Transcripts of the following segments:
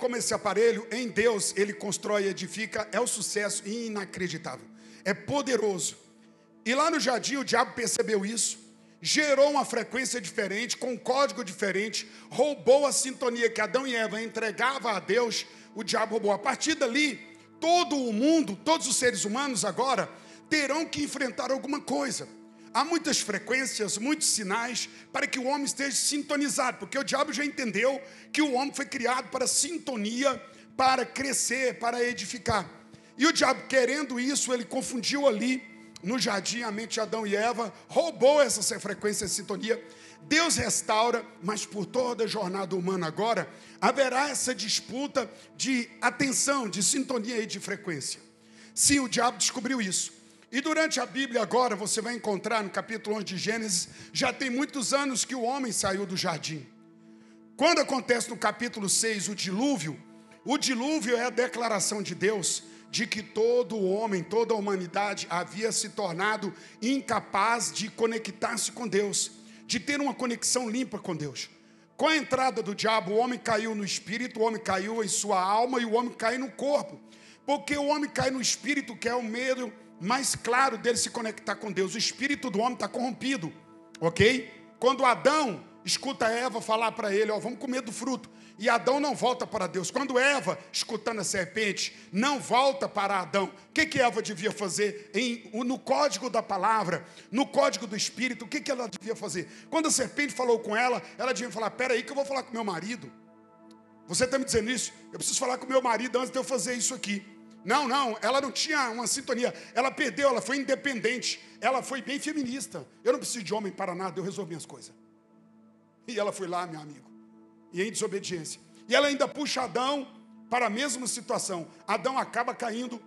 como esse aparelho, em Deus, ele constrói e edifica, é um sucesso inacreditável. É poderoso. E lá no jardim, o diabo percebeu isso, gerou uma frequência diferente, com um código diferente, roubou a sintonia que Adão e Eva entregavam a Deus, o diabo roubou. A partir dali, todo o mundo, todos os seres humanos agora, terão que enfrentar alguma coisa. Há muitas frequências, muitos sinais para que o homem esteja sintonizado, porque o diabo já entendeu que o homem foi criado para sintonia, para crescer, para edificar. E o diabo, querendo isso, ele confundiu ali no jardim a mente de Adão e Eva, roubou essa frequência de sintonia. Deus restaura, mas por toda a jornada humana agora, haverá essa disputa de atenção, de sintonia e de frequência. Sim, o diabo descobriu isso. E durante a Bíblia agora, você vai encontrar no capítulo 11 de Gênesis, já tem muitos anos que o homem saiu do jardim. Quando acontece no capítulo 6 o dilúvio, o dilúvio é a declaração de Deus de que todo homem, toda a humanidade havia se tornado incapaz de conectar-se com Deus, de ter uma conexão limpa com Deus. Com a entrada do diabo, o homem caiu no espírito, o homem caiu em sua alma e o homem caiu no corpo. Porque o homem cai no espírito, que é o medo mais claro dele se conectar com Deus. O espírito do homem está corrompido, ok? Quando Adão escuta Eva falar para ele: Ó, vamos comer do fruto. E Adão não volta para Deus. Quando Eva, escutando a serpente, não volta para Adão, o que, que Eva devia fazer? Em, no código da palavra, no código do Espírito, o que, que ela devia fazer? Quando a serpente falou com ela, ela devia falar: Peraí, que eu vou falar com meu marido. Você está me dizendo isso? Eu preciso falar com meu marido antes de eu fazer isso aqui. Não, não, ela não tinha uma sintonia. Ela perdeu, ela foi independente. Ela foi bem feminista. Eu não preciso de homem para nada, eu resolvo minhas coisas. E ela foi lá, meu amigo, e em desobediência. E ela ainda puxa Adão para a mesma situação. Adão acaba caindo,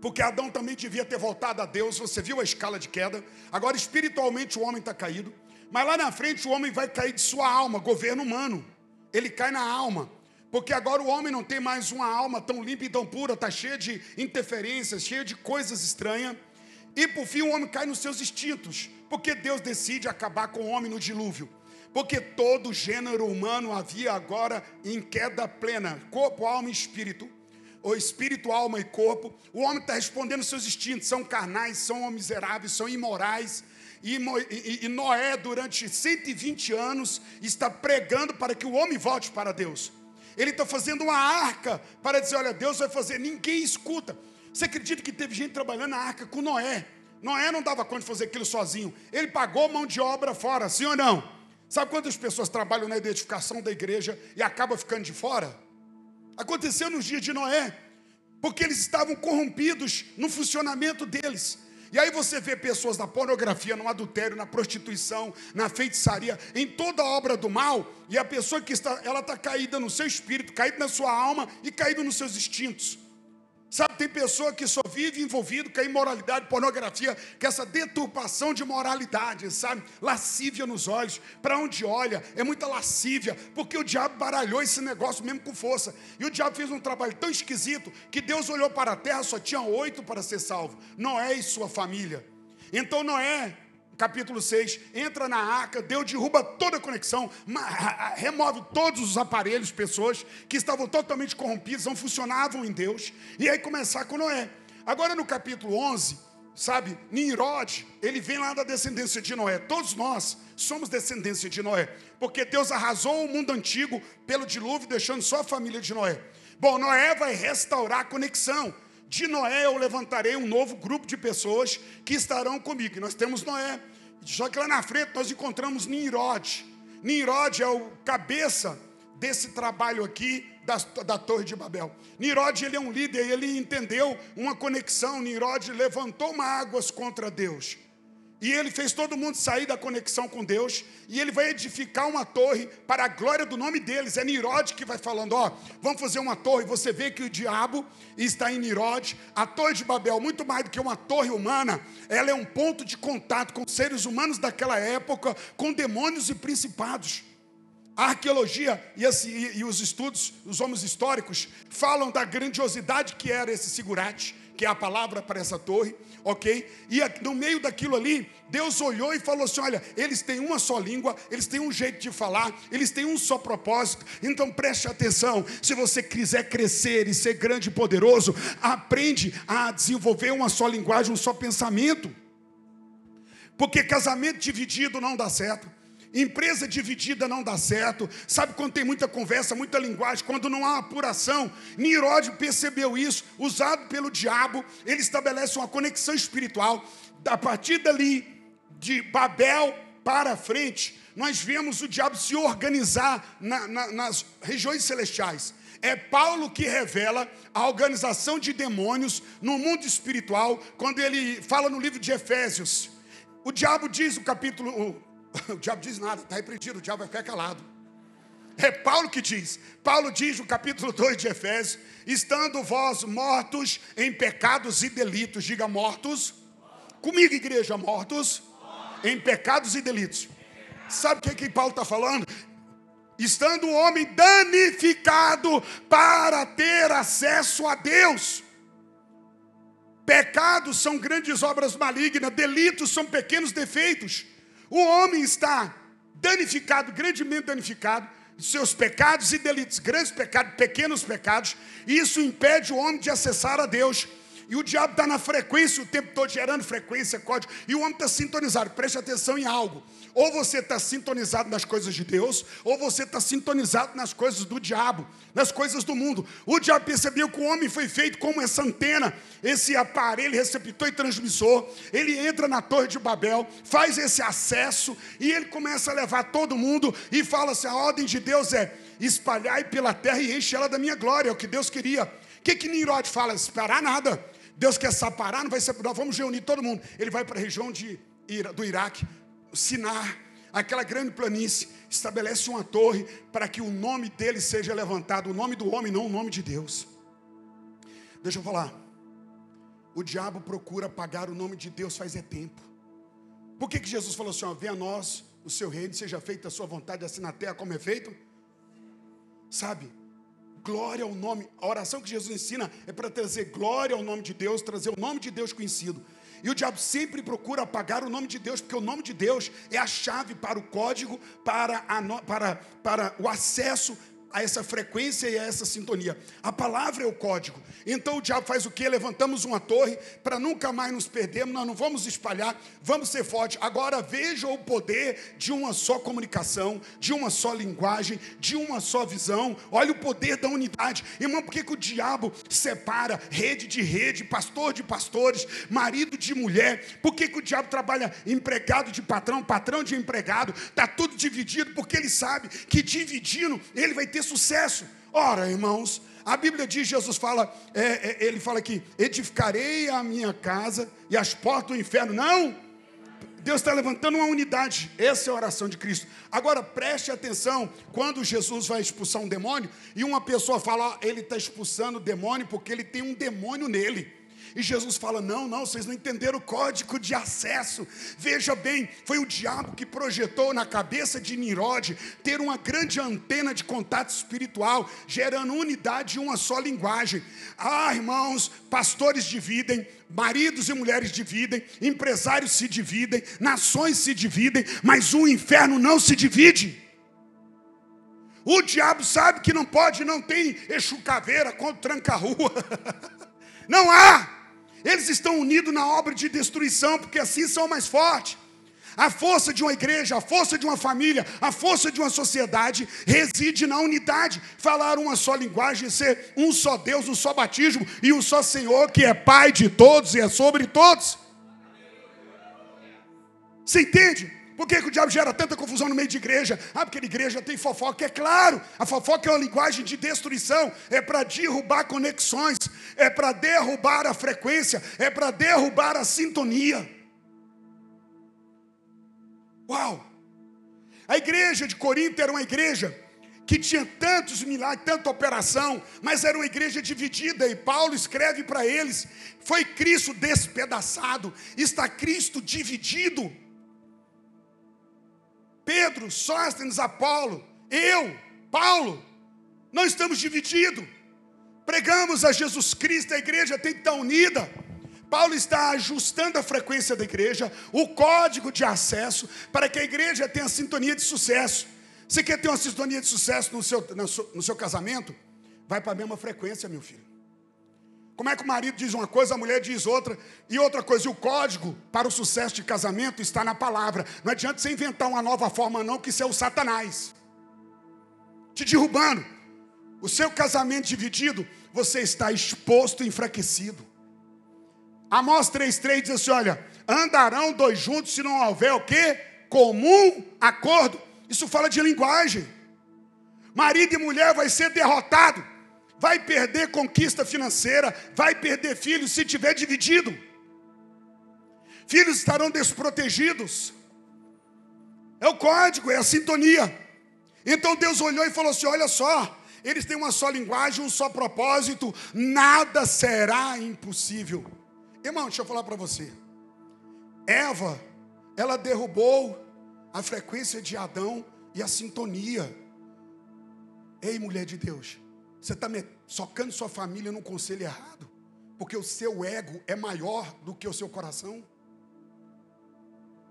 porque Adão também devia ter voltado a Deus. Você viu a escala de queda. Agora, espiritualmente, o homem está caído. Mas lá na frente, o homem vai cair de sua alma, governo humano. Ele cai na alma. Porque agora o homem não tem mais uma alma tão limpa e tão pura, está cheia de interferências, cheia de coisas estranhas. E por fim o homem cai nos seus instintos, porque Deus decide acabar com o homem no dilúvio. Porque todo gênero humano havia agora em queda plena corpo, alma e espírito. Ou espírito, alma e corpo. O homem está respondendo seus instintos, são carnais, são miseráveis, são imorais. E Noé, durante 120 anos, está pregando para que o homem volte para Deus. Ele está fazendo uma arca para dizer: olha, Deus vai fazer, ninguém escuta. Você acredita que teve gente trabalhando na arca com Noé? Noé não dava conta de fazer aquilo sozinho. Ele pagou mão de obra fora, sim ou não? Sabe quantas pessoas trabalham na edificação da igreja e acabam ficando de fora? Aconteceu nos dias de Noé, porque eles estavam corrompidos no funcionamento deles. E aí você vê pessoas na pornografia, no adultério, na prostituição, na feitiçaria, em toda obra do mal, e a pessoa que está, ela está caída no seu espírito, caída na sua alma e caída nos seus instintos. Sabe, tem pessoa que só vive envolvido com a imoralidade, pornografia, com essa deturpação de moralidade, sabe? Lascívia nos olhos, para onde olha, é muita lascívia, porque o diabo baralhou esse negócio mesmo com força. E o diabo fez um trabalho tão esquisito que Deus olhou para a terra, só tinha oito para ser salvo: Noé e sua família. Então Noé capítulo 6, entra na arca, Deus derruba toda a conexão, remove todos os aparelhos, pessoas que estavam totalmente corrompidas, não funcionavam em Deus, e aí começar com Noé. Agora no capítulo 11, sabe, Nimrod, ele vem lá da descendência de Noé. Todos nós somos descendência de Noé, porque Deus arrasou o mundo antigo pelo dilúvio, deixando só a família de Noé. Bom, Noé vai restaurar a conexão. De Noé eu levantarei um novo grupo de pessoas que estarão comigo. E nós temos Noé. Só que lá na frente nós encontramos Nimrod. Nimrod é o cabeça desse trabalho aqui da, da Torre de Babel. Nimrod ele é um líder, ele entendeu uma conexão. Nimrod levantou mágoas contra Deus. E ele fez todo mundo sair da conexão com Deus. E ele vai edificar uma torre para a glória do nome deles. É Nirod que vai falando: Ó, vamos fazer uma torre. Você vê que o diabo está em Nirod. A torre de Babel, muito mais do que uma torre humana, ela é um ponto de contato com seres humanos daquela época, com demônios e principados. A arqueologia e, e, e os estudos, os homens históricos, falam da grandiosidade que era esse sigurate que é a palavra para essa torre, ok? E no meio daquilo ali, Deus olhou e falou assim: olha, eles têm uma só língua, eles têm um jeito de falar, eles têm um só propósito, então preste atenção. Se você quiser crescer e ser grande e poderoso, aprende a desenvolver uma só linguagem, um só pensamento. Porque casamento dividido não dá certo. Empresa dividida não dá certo. Sabe quando tem muita conversa, muita linguagem, quando não há apuração? Nirode percebeu isso, usado pelo diabo, ele estabelece uma conexão espiritual. A partir dali, de Babel para frente, nós vemos o diabo se organizar na, na, nas regiões celestiais. É Paulo que revela a organização de demônios no mundo espiritual, quando ele fala no livro de Efésios. O diabo diz no capítulo o diabo diz nada, está repreendido, o diabo vai ficar calado. É Paulo que diz. Paulo diz no capítulo 2 de Efésios: estando vós mortos em pecados e delitos, diga mortos. Comigo, igreja, mortos em pecados e delitos. Sabe o que, que Paulo está falando? Estando o homem danificado para ter acesso a Deus. Pecados são grandes obras malignas, delitos são pequenos defeitos. O homem está danificado, grandemente danificado, seus pecados e delitos, grandes pecados, pequenos pecados, e isso impede o homem de acessar a Deus. E o diabo está na frequência o tempo todo, gerando frequência, código, e o homem está sintonizado. Preste atenção em algo. Ou você está sintonizado nas coisas de Deus, ou você está sintonizado nas coisas do diabo, nas coisas do mundo. O diabo percebeu que o homem foi feito como essa antena, esse aparelho receptor e transmissor. Ele entra na Torre de Babel, faz esse acesso e ele começa a levar todo mundo e fala assim: a ordem de Deus é espalhar pela terra e enche ela da minha glória, é o que Deus queria. O que, que fala? Esperar nada. Deus quer separar, não vai ser. Nós vamos reunir todo mundo. Ele vai para a região de, do Iraque, Sinar, aquela grande planície, estabelece uma torre para que o nome dele seja levantado, o nome do homem, não o nome de Deus. Deixa eu falar. O diabo procura apagar o nome de Deus faz é tempo. Por que, que Jesus falou assim: ó, venha a nós o seu reino, seja feita a sua vontade, assim na terra como é feito? Sabe? Glória ao nome. A oração que Jesus ensina é para trazer glória ao nome de Deus, trazer o nome de Deus conhecido. E o diabo sempre procura apagar o nome de Deus, porque o nome de Deus é a chave para o código, para, a, para, para o acesso a essa frequência e a essa sintonia. A palavra é o código. Então o diabo faz o quê? Levantamos uma torre para nunca mais nos perdermos, nós não vamos espalhar, vamos ser fortes. Agora veja o poder de uma só comunicação, de uma só linguagem, de uma só visão. Olha o poder da unidade. Irmão, por que, que o diabo separa rede de rede, pastor de pastores, marido de mulher? Por que, que o diabo trabalha empregado de patrão, patrão de empregado? Está tudo dividido, porque ele sabe que dividindo ele vai ter ter sucesso. Ora, irmãos, a Bíblia diz, Jesus fala, é, é, ele fala aqui, edificarei a minha casa e as portas do inferno. Não! Deus está levantando uma unidade. Essa é a oração de Cristo. Agora preste atenção, quando Jesus vai expulsar um demônio, e uma pessoa fala, ele está expulsando o demônio porque ele tem um demônio nele. E Jesus fala: Não, não, vocês não entenderam o código de acesso. Veja bem, foi o diabo que projetou na cabeça de Nirode ter uma grande antena de contato espiritual, gerando unidade e uma só linguagem. Ah, irmãos, pastores dividem, maridos e mulheres dividem, empresários se dividem, nações se dividem, mas o inferno não se divide. O diabo sabe que não pode, não tem Exu Caveira contra tranca-rua. Não há. Eles estão unidos na obra de destruição, porque assim são mais fortes. A força de uma igreja, a força de uma família, a força de uma sociedade reside na unidade. Falar uma só linguagem, ser um só Deus, um só batismo e um só Senhor, que é Pai de todos e é sobre todos. Você entende? Por que, que, o diabo gera tanta confusão no meio de igreja? Ah, porque a igreja tem fofoca. É claro, a fofoca é uma linguagem de destruição, é para derrubar conexões, é para derrubar a frequência, é para derrubar a sintonia. Uau! A igreja de Corinto era uma igreja que tinha tantos milagres, tanta operação, mas era uma igreja dividida, e Paulo escreve para eles: foi Cristo despedaçado, está Cristo dividido. Pedro, Sóstenes, Apolo, eu, Paulo, não estamos divididos. Pregamos a Jesus Cristo, a igreja tem que estar unida. Paulo está ajustando a frequência da igreja, o código de acesso, para que a igreja tenha sintonia de sucesso. Você quer ter uma sintonia de sucesso no seu, no seu casamento? Vai para a mesma frequência, meu filho. Como é que o marido diz uma coisa, a mulher diz outra, e outra coisa, e o código para o sucesso de casamento está na palavra. Não adianta você inventar uma nova forma, não, que isso é o Satanás. Te derrubando. O seu casamento dividido, você está exposto e enfraquecido. Amós 3,3 diz assim: olha, andarão dois juntos se não houver o quê? Comum acordo. Isso fala de linguagem. Marido e mulher vai ser derrotado, vai perder conquista financeira, vai perder filhos se tiver dividido. Filhos estarão desprotegidos. É o código, é a sintonia. Então Deus olhou e falou assim: olha só, eles têm uma só linguagem, um só propósito, nada será impossível. Irmão, deixa eu falar para você. Eva, ela derrubou a frequência de Adão e a sintonia. Ei, mulher de Deus, você está socando sua família num conselho errado, porque o seu ego é maior do que o seu coração.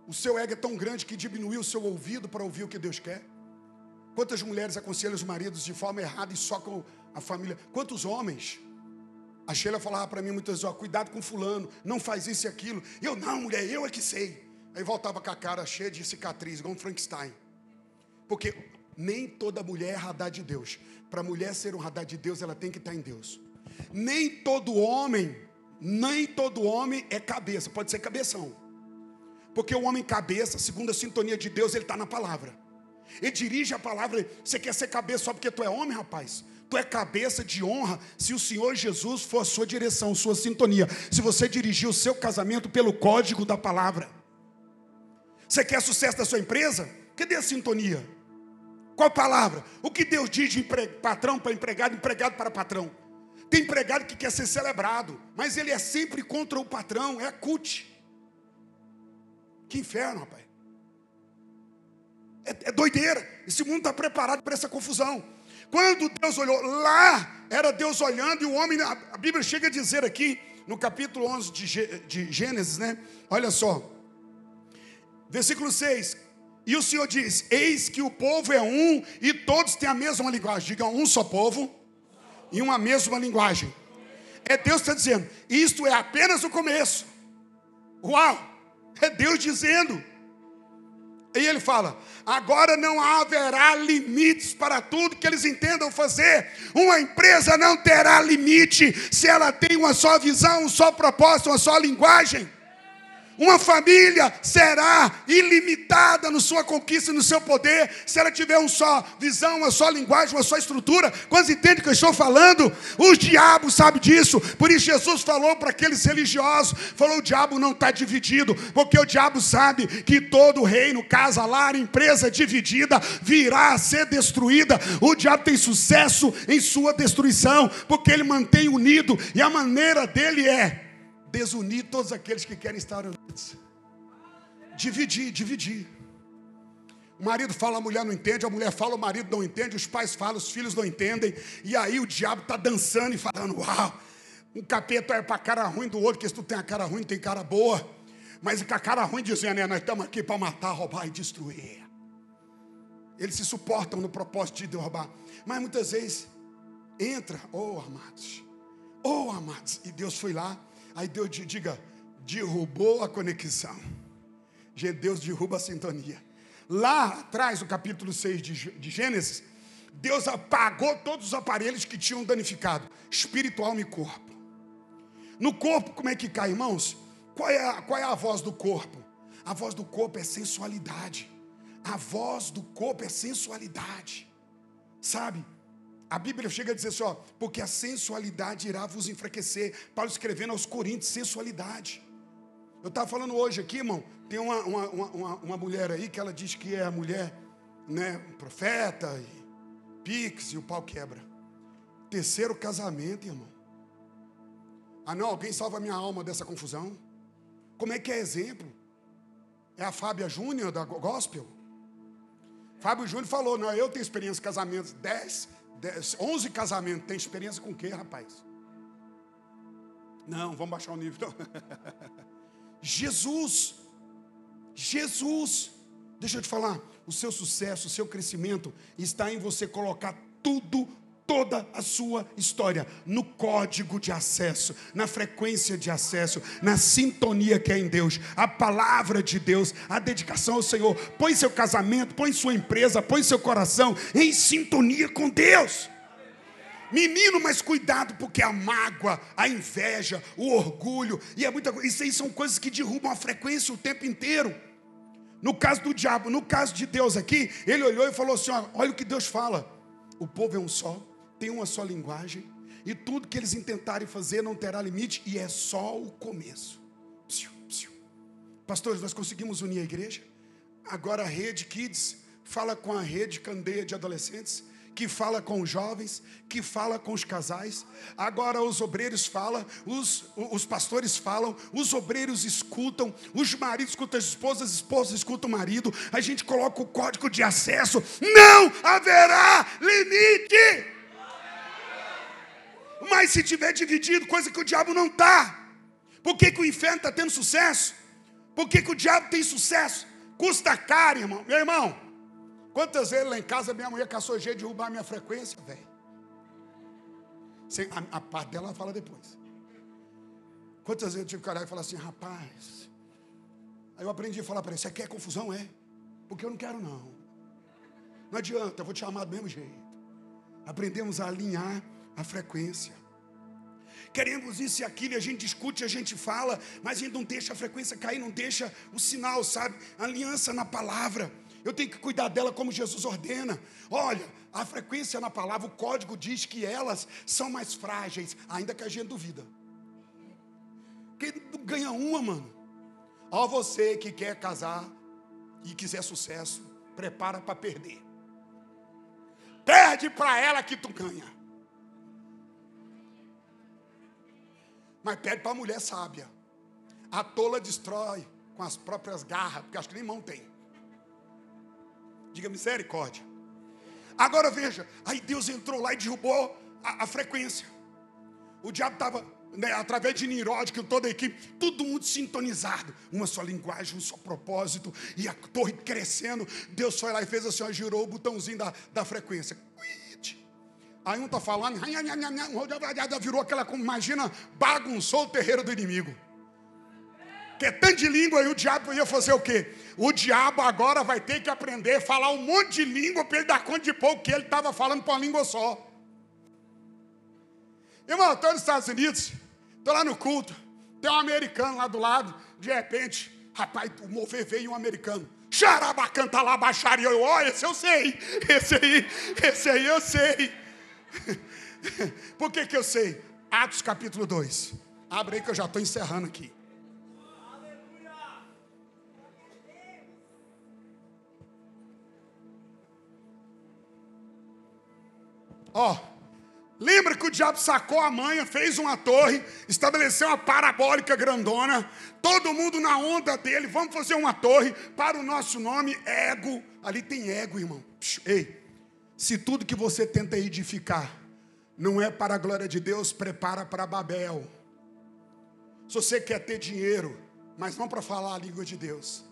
O seu ego é tão grande que diminuiu o seu ouvido para ouvir o que Deus quer. Quantas mulheres aconselham os maridos de forma errada e socam a família? Quantos homens? A Sheila falava para mim muitas vezes, cuidado com fulano, não faz isso e aquilo. Eu, não, mulher, eu é que sei. Aí voltava com a cara cheia de cicatriz, igual um Frankenstein. Porque nem toda mulher é radar de Deus. Para a mulher ser um radar de Deus, ela tem que estar em Deus. Nem todo homem, nem todo homem é cabeça, pode ser cabeção. Porque o homem cabeça, segundo a sintonia de Deus, ele está na palavra. Ele dirige a palavra. Você quer ser cabeça só porque tu é homem, rapaz? Tu é cabeça de honra se o Senhor Jesus for a sua direção, sua sintonia. Se você dirigir o seu casamento pelo código da palavra. Você quer sucesso da sua empresa? Cadê a sintonia? Qual palavra? O que Deus diz de patrão para empregado, empregado para patrão? Tem empregado que quer ser celebrado, mas ele é sempre contra o patrão, é a CUT. Que inferno, rapaz. É, é doideira. Esse mundo está preparado para essa confusão. Quando Deus olhou, lá era Deus olhando, e o homem, a Bíblia chega a dizer aqui, no capítulo 11 de Gênesis, né? Olha só, versículo 6: E o Senhor diz: Eis que o povo é um e todos têm a mesma linguagem. Diga um só povo e uma mesma linguagem. É Deus está dizendo: Isto é apenas o começo. Uau! É Deus dizendo. E ele fala: agora não haverá limites para tudo que eles entendam fazer. Uma empresa não terá limite se ela tem uma só visão, um só propósito, uma só linguagem. Uma família será ilimitada no sua conquista e no seu poder, se ela tiver uma só visão, uma só linguagem, uma só estrutura. Quando entende que eu estou falando? O diabo sabe disso. Por isso Jesus falou para aqueles religiosos, falou: o diabo não está dividido, porque o diabo sabe que todo reino, casa, lar, empresa dividida virá a ser destruída. O diabo tem sucesso em sua destruição, porque ele mantém unido, e a maneira dele é desunir todos aqueles que querem estar unidos. Dividir, dividir. O marido fala, a mulher não entende, a mulher fala, o marido não entende, os pais falam, os filhos não entendem, e aí o diabo está dançando e falando: Uau, um capeta é para a cara ruim do outro, porque se tu tem a cara ruim, tem cara boa. Mas com a cara ruim dizendo, né, nós estamos aqui para matar, roubar e destruir. Eles se suportam no propósito de roubar. Mas muitas vezes entra, oh amados, oh amados, e Deus foi lá Aí Deus diga, derrubou a conexão. Deus derruba a sintonia. Lá atrás, no capítulo 6 de Gênesis, Deus apagou todos os aparelhos que tinham danificado, espiritual e corpo. No corpo, como é que cai, irmãos? Qual é, a, qual é a voz do corpo? A voz do corpo é sensualidade. A voz do corpo é sensualidade. Sabe? A Bíblia chega a dizer assim, ó, porque a sensualidade irá vos enfraquecer. Paulo escrevendo aos Coríntios, sensualidade. Eu estava falando hoje aqui, irmão, tem uma, uma, uma, uma, mulher aí que ela diz que é a mulher, né, profeta, e pix, e o pau quebra. Terceiro casamento, irmão. Ah não, alguém salva minha alma dessa confusão? Como é que é exemplo? É a Fábia Júnior da Gospel? Fábio Júnior falou, não, eu tenho experiência de casamentos, dez 11 casamentos. Tem experiência com o quê, rapaz? Não, vamos baixar o nível. Jesus, Jesus, deixa eu te falar, o seu sucesso, o seu crescimento está em você colocar tudo toda a sua história no código de acesso, na frequência de acesso, na sintonia que é em Deus, a palavra de Deus, a dedicação ao Senhor. Põe seu casamento, põe sua empresa, põe seu coração em sintonia com Deus. Menino, mas cuidado, porque a mágoa, a inveja, o orgulho, e é muita coisa. Isso aí são coisas que derrubam a frequência o tempo inteiro. No caso do diabo, no caso de Deus aqui, ele olhou e falou assim: olha o que Deus fala. O povo é um só, tem uma só linguagem, e tudo que eles intentarem fazer não terá limite, e é só o começo. Psiu, psiu. Pastores, nós conseguimos unir a igreja. Agora a rede Kids fala com a rede Candeia de adolescentes, que fala com os jovens, que fala com os casais. Agora os obreiros falam, os, os pastores falam, os obreiros escutam, os maridos escutam as esposas, as esposas escutam o marido. A gente coloca o código de acesso. Não haverá limite. Mas se tiver dividido, coisa que o diabo não está. Por que, que o inferno está tendo sucesso? Por que, que o diabo tem sucesso? Custa caro, irmão. Meu irmão, quantas vezes lá em casa minha mulher caçou jeito de derrubar a minha frequência, velho? A, a, parte dela fala depois. Quantas vezes eu tive que olhar e falar assim, rapaz. Aí eu aprendi a falar para ele: você quer confusão? É. Porque eu não quero, não. Não adianta, eu vou te chamar do mesmo jeito. Aprendemos a alinhar a frequência. Queremos isso e aquilo, e a gente discute, a gente fala, mas a gente não deixa a frequência cair, não deixa o sinal, sabe? A aliança na palavra. Eu tenho que cuidar dela como Jesus ordena. Olha, a frequência na palavra, o código diz que elas são mais frágeis, ainda que a gente duvida. Quem ganha uma, mano. Ó, você que quer casar e quiser sucesso, prepara para perder. Perde para ela que tu ganha. Mas pede para a mulher sábia. A tola destrói com as próprias garras, porque acho que nem mão tem. Diga misericórdia. Agora veja, aí Deus entrou lá e derrubou a, a frequência. O diabo estava, né, através de Nirod, com toda a equipe, todo mundo sintonizado, uma só linguagem, um só propósito, e a torre crescendo. Deus foi lá e fez assim, ó, girou o botãozinho da, da frequência. Aí um está falando, virou aquela, imagina, bagunçou o terreiro do inimigo. Que é tanto de língua aí, o diabo ia fazer o quê? O diabo agora vai ter que aprender a falar um monte de língua para ele dar conta de pouco que ele estava falando para uma língua só. Irmão, estou nos Estados Unidos, estou lá no culto, tem um americano lá do lado, de repente, rapaz, o mover veio um americano. Xarabacanta lá, baixaria. Eu, ó, esse eu sei, esse aí, esse aí eu sei. Por que, que eu sei? Atos capítulo 2. Abre aí que eu já estou encerrando aqui. Ó, lembra que o diabo sacou a manha, fez uma torre, estabeleceu uma parabólica grandona, todo mundo na onda dele, vamos fazer uma torre para o nosso nome, ego. Ali tem ego, irmão. Ei, se tudo que você tenta edificar não é para a glória de Deus, prepara para Babel. Se você quer ter dinheiro, mas não para falar a língua de Deus.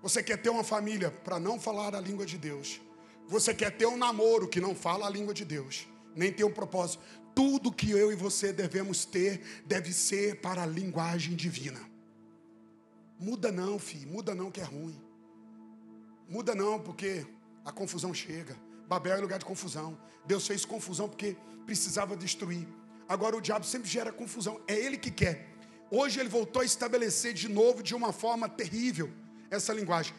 Você quer ter uma família para não falar a língua de Deus. Você quer ter um namoro que não fala a língua de Deus, nem ter um propósito. Tudo que eu e você devemos ter deve ser para a linguagem divina. Muda não, filho, muda não que é ruim. Muda não, porque a confusão chega. Babel é lugar de confusão. Deus fez confusão porque precisava destruir. Agora o diabo sempre gera confusão. É ele que quer. Hoje ele voltou a estabelecer de novo de uma forma terrível essa linguagem.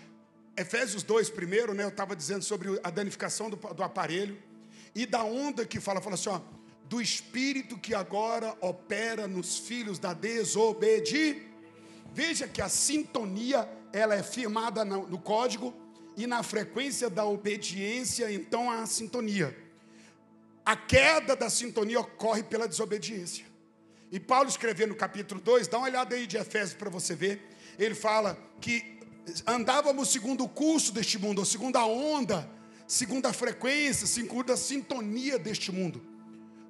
Efésios 2, primeiro, né, eu estava dizendo sobre a danificação do, do, aparelho e da onda que fala, fala assim, ó, do espírito que agora opera nos filhos da desobediência. Veja que a sintonia ela é firmada no, no código e na frequência da obediência, então há a sintonia. A queda da sintonia ocorre pela desobediência. E Paulo escrevendo no capítulo 2, dá uma olhada aí de Efésios para você ver. Ele fala que andávamos segundo o curso deste mundo, ou segundo a onda segundo a frequência, segundo a sintonia deste mundo,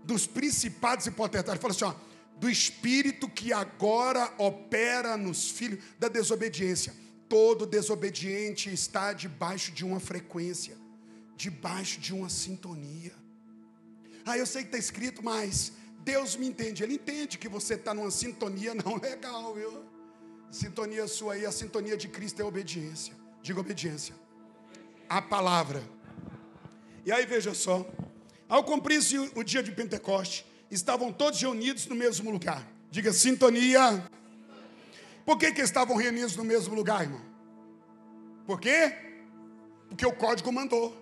dos principados e potestades. Fala assim, ó, do espírito que agora opera nos filhos da desobediência. Todo desobediente está debaixo de uma frequência, debaixo de uma sintonia. Ah, eu sei que está escrito, mas Deus me entende. Ele entende que você está numa sintonia não legal, viu? Sintonia sua aí, a sintonia de Cristo é obediência. Diga obediência. A palavra. E aí veja só. Ao cumprir-se o dia de Pentecoste, estavam todos reunidos no mesmo lugar. Diga sintonia. Por que, que estavam reunidos no mesmo lugar, irmão? Por quê? Porque o código mandou.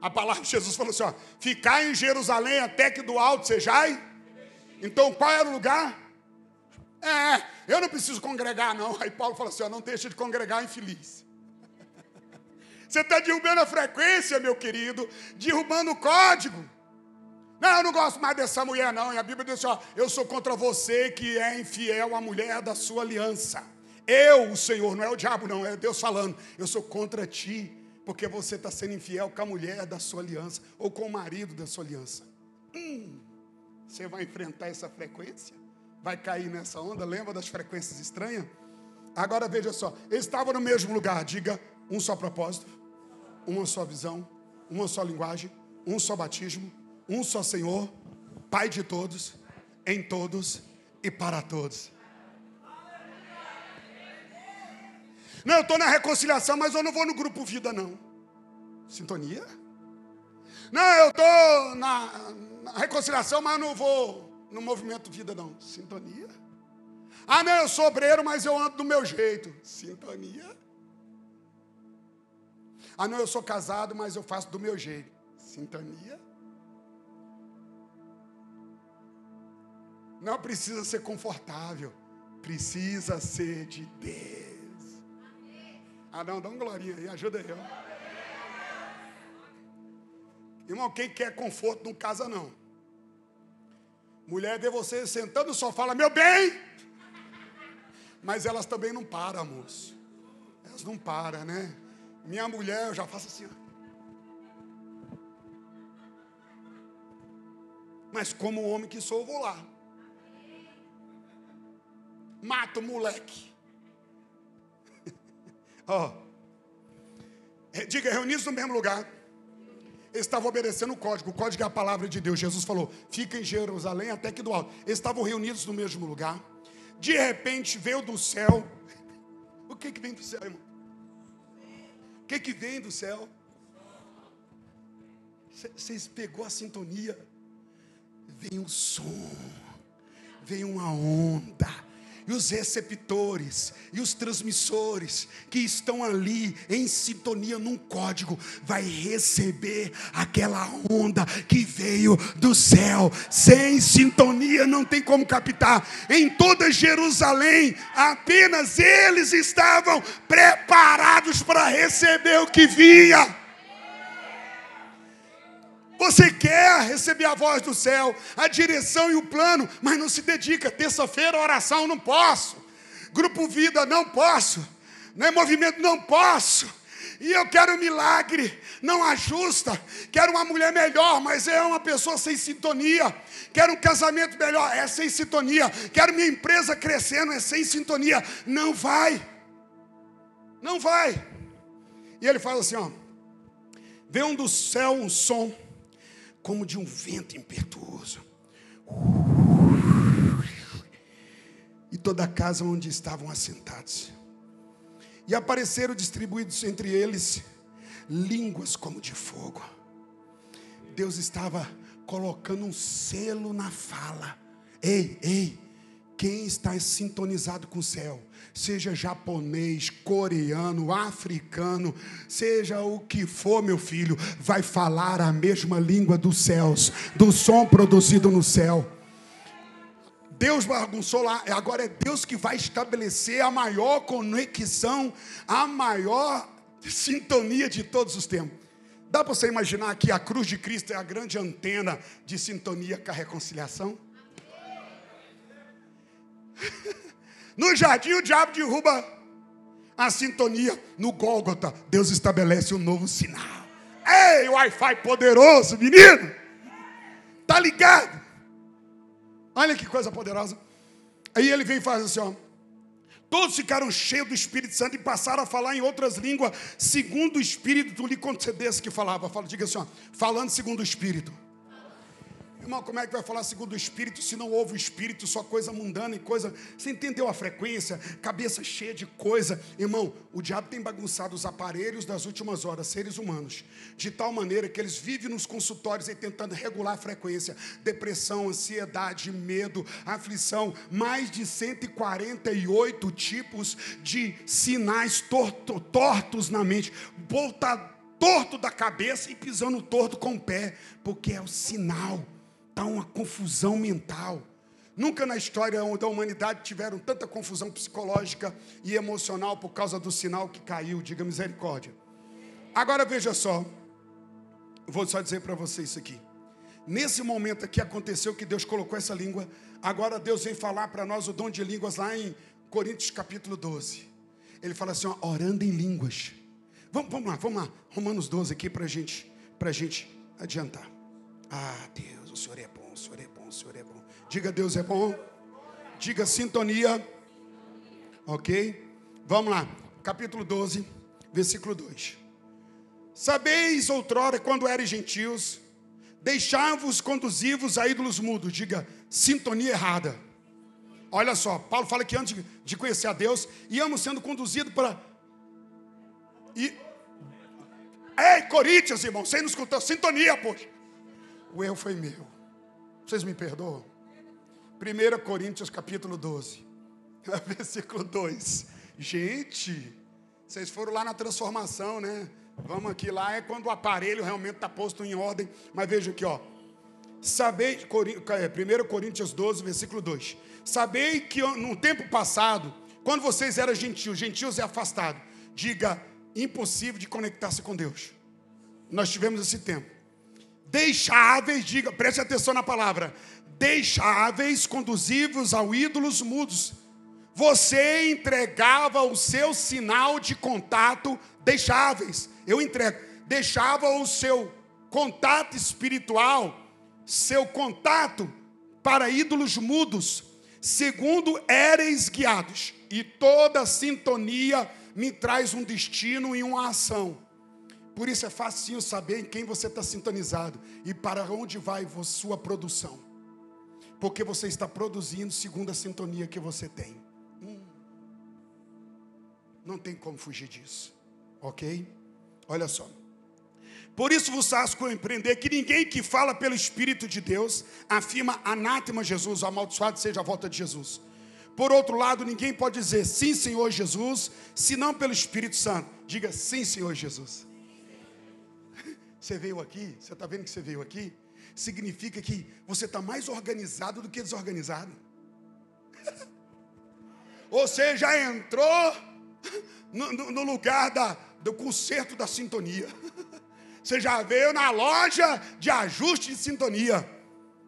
A palavra de Jesus falou assim: ó, ficar em Jerusalém até que do alto sejai. Então qual era o lugar? É, eu não preciso congregar, não. Aí Paulo falou assim: ó, não deixa de congregar, infeliz. Você está derrubando a frequência, meu querido, derrubando o código. Não, eu não gosto mais dessa mulher, não. E a Bíblia diz assim: ó, eu sou contra você que é infiel à mulher da sua aliança. Eu, o Senhor, não é o diabo, não, é Deus falando. Eu sou contra ti, porque você está sendo infiel com a mulher da sua aliança, ou com o marido da sua aliança. Hum, você vai enfrentar essa frequência? Vai cair nessa onda? Lembra das frequências estranhas? Agora veja só, eles estavam no mesmo lugar, diga um só propósito, uma só visão, uma só linguagem, um só batismo um só Senhor, Pai de todos, em todos e para todos. Não, eu estou na reconciliação, mas eu não vou no grupo vida, não. Sintonia? Não, eu estou na, na, reconciliação, mas não vou no movimento vida, não. Sintonia? Ah, não, eu sou obreiro, mas eu ando do meu jeito. Sintonia? Ah, não, eu sou casado, mas eu faço do meu jeito. Sintonia? Não precisa ser confortável, precisa ser de Deus. Ah, não, dá uma glorinha aí, ajuda eu. Irmão, quem quer conforto não casa, não. Mulher vê você sentando no sofá, fala, meu bem. Mas elas também não param, moço. Elas não param, né? Minha mulher, eu já faço assim, ó. Mas como homem que sou, eu vou lá mata o moleque. Ó, oh. diga, reunidos no mesmo lugar. Eles estavam obedecendo o código, o código é a palavra de Deus. Jesus falou: fica em Jerusalém até que do alto. Eles estavam reunidos no mesmo lugar. De repente veio do céu. O que, que vem do céu, irmão? O que, que vem do céu? Vocês pegou a sintonia? Vem um som, vem uma onda e os receptores e os transmissores que estão ali em sintonia num código vai receber aquela onda que veio do céu. Sem sintonia não tem como captar. Em toda Jerusalém, apenas eles estavam preparados para receber o que vinha. Você quer receber a voz do céu, a direção e o plano, mas não se dedica. Terça-feira, oração, não posso. Grupo Vida, não posso. Não é movimento, não posso. E eu quero um milagre, não ajusta. Quero uma mulher melhor, mas é uma pessoa sem sintonia. Quero um casamento melhor, é sem sintonia. Quero minha empresa crescendo, é sem sintonia. Não vai. Não vai. E ele fala assim: ó, veio do céu um som como de um vento impetuoso. E toda a casa onde estavam assentados. E apareceram distribuídos entre eles línguas como de fogo. Deus estava colocando um selo na fala. Ei, ei, quem está sintonizado com o céu? Seja japonês, coreano, africano, seja o que for, meu filho, vai falar a mesma língua dos céus, do som produzido no céu. Deus bagunçou lá, agora é Deus que vai estabelecer a maior conexão, a maior sintonia de todos os tempos. Dá para você imaginar que a cruz de Cristo é a grande antena de sintonia com a reconciliação? No jardim, o diabo derruba a sintonia. No Gólgota, Deus estabelece um novo sinal. Ei, Wi-Fi poderoso, menino! Tá ligado? Olha que coisa poderosa. Aí ele vem e faz assim, ó. Todos ficaram cheios do Espírito Santo e passaram a falar em outras línguas, segundo o Espírito lhe concedesse que falava. Fala, diga assim, ó, falando segundo o Espírito. Irmão, como é que vai falar segundo o Espírito se não ouve o Espírito, só coisa mundana e coisa. Você entendeu a frequência? Cabeça cheia de coisa. Irmão, o diabo tem bagunçado os aparelhos das últimas horas, seres humanos, de tal maneira que eles vivem nos consultórios aí tentando regular a frequência. Depressão, ansiedade, medo, aflição. Mais de 148 tipos de sinais torto, tortos na mente. Volta torto da cabeça e pisando torto com o pé, porque é o sinal está uma confusão mental. Nunca na história da humanidade tiveram tanta confusão psicológica e emocional por causa do sinal que caiu, diga misericórdia. Agora veja só, vou só dizer para você isso aqui. Nesse momento aqui aconteceu que Deus colocou essa língua, agora Deus vem falar para nós o dom de línguas lá em Coríntios capítulo 12. Ele fala assim, ó, orando em línguas. Vamos, vamos lá, vamos lá. Romanos 12 aqui para gente, a gente adiantar. Ah, Deus o Senhor é bom, o Senhor é bom, o Senhor é bom. Diga Deus é bom. Diga sintonia. Ok? Vamos lá. Capítulo 12, versículo 2. Sabeis outrora, quando eres gentios, deixai-vos conduzivos a ídolos mudos. Diga sintonia errada. Olha só, Paulo fala que antes de conhecer a Deus, íamos sendo conduzidos para. E... Ei, Coríntios, irmão, você não escutou? Sintonia, poxa o erro foi meu. Vocês me perdoam? 1 Coríntios capítulo 12, versículo 2. Gente, vocês foram lá na transformação, né? Vamos aqui lá, é quando o aparelho realmente está posto em ordem. Mas veja aqui, ó. Sabei, 1 é, Coríntios 12, versículo 2. Sabei que no tempo passado, quando vocês eram gentios, gentios é afastado, diga impossível de conectar-se com Deus. Nós tivemos esse tempo deixáveis, diga, preste atenção na palavra, deixáveis, conduzivos ao ídolos mudos. Você entregava o seu sinal de contato deixáveis. Eu entrego. Deixava o seu contato espiritual, seu contato para ídolos mudos, segundo éreis guiados. E toda sintonia me traz um destino e uma ação. Por isso é fácil saber em quem você está sintonizado e para onde vai sua produção. Porque você está produzindo segundo a sintonia que você tem. Hum. Não tem como fugir disso. Ok? Olha só. Por isso vos faço compreender que ninguém que fala pelo Espírito de Deus afirma anátema Jesus, amaldiçoado seja a volta de Jesus. Por outro lado, ninguém pode dizer sim, Senhor Jesus, senão pelo Espírito Santo. Diga sim, Senhor Jesus. Você veio aqui, você está vendo que você veio aqui? Significa que você está mais organizado do que desorganizado. Você já entrou no, no, no lugar da, do conserto da sintonia. Você já veio na loja de ajuste de sintonia.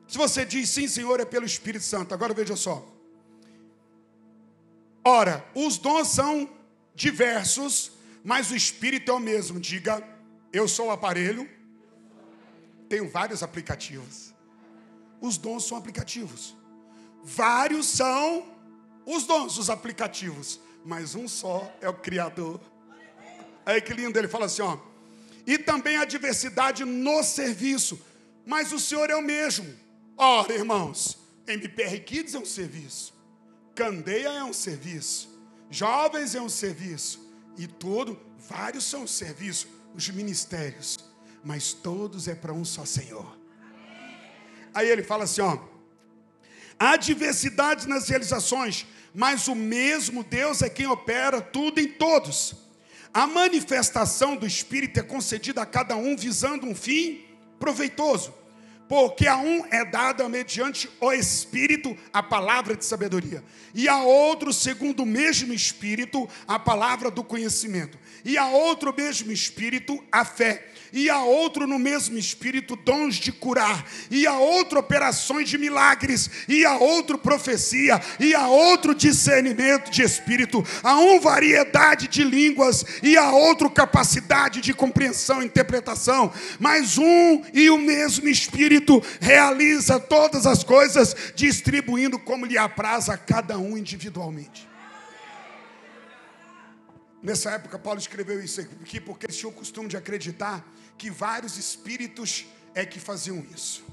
Se você diz sim, Senhor, é pelo Espírito Santo. Agora veja só. Ora, os dons são diversos, mas o Espírito é o mesmo. Diga eu sou o aparelho, tenho vários aplicativos. Os dons são aplicativos. Vários são os dons, os aplicativos, mas um só é o Criador. Aí que lindo, ele fala assim, ó. E também a diversidade no serviço, mas o Senhor é o mesmo. Ora, irmãos, MPR Kids é um serviço, Candeia é um serviço, Jovens é um serviço, e tudo, vários são serviços os ministérios, mas todos é para um só Senhor. Aí ele fala assim: ó, há diversidade nas realizações, mas o mesmo Deus é quem opera tudo em todos. A manifestação do Espírito é concedida a cada um visando um fim proveitoso. Porque a um é dada mediante o Espírito a palavra de sabedoria, e a outro, segundo o mesmo Espírito, a palavra do conhecimento, e a outro mesmo Espírito a fé e a outro no mesmo espírito dons de curar, e a outro operações de milagres, e a outro profecia, e a outro discernimento de espírito, a um variedade de línguas, e a outro capacidade de compreensão e interpretação, mas um e o mesmo espírito realiza todas as coisas, distribuindo como lhe apraz a cada um individualmente. Nessa época, Paulo escreveu isso aqui porque eles tinham o costume de acreditar que vários espíritos é que faziam isso.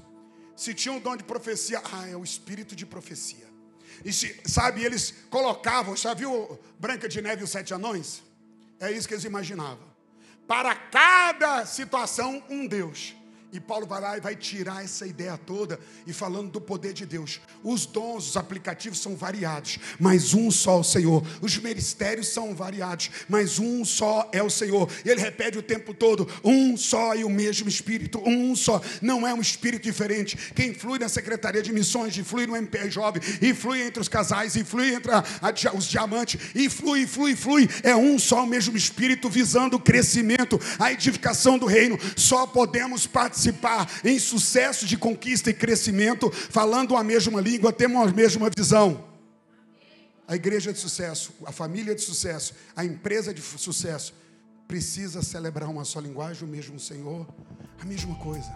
Se tinha um dom de profecia, ah, é o espírito de profecia. E se, sabe, eles colocavam, já viu Branca de Neve e os Sete Anões? É isso que eles imaginavam. Para cada situação, um Deus. E Paulo vai lá e vai tirar essa ideia toda e falando do poder de Deus. Os dons, os aplicativos são variados, mas um só é o Senhor. Os ministérios são variados, mas um só é o Senhor. Ele repete o tempo todo: um só e o mesmo Espírito, um só. Não é um Espírito diferente. Quem flui na Secretaria de Missões, flui no MPR Jovem, e flui entre os casais, e flui entre a, a, os diamantes, e flui, flui, flui. É um só o mesmo Espírito visando o crescimento, a edificação do reino. Só podemos participar participar em sucesso de conquista e crescimento, falando a mesma língua, temos a mesma visão. A igreja é de sucesso, a família é de sucesso, a empresa é de sucesso precisa celebrar uma só linguagem, o mesmo Senhor, a mesma coisa.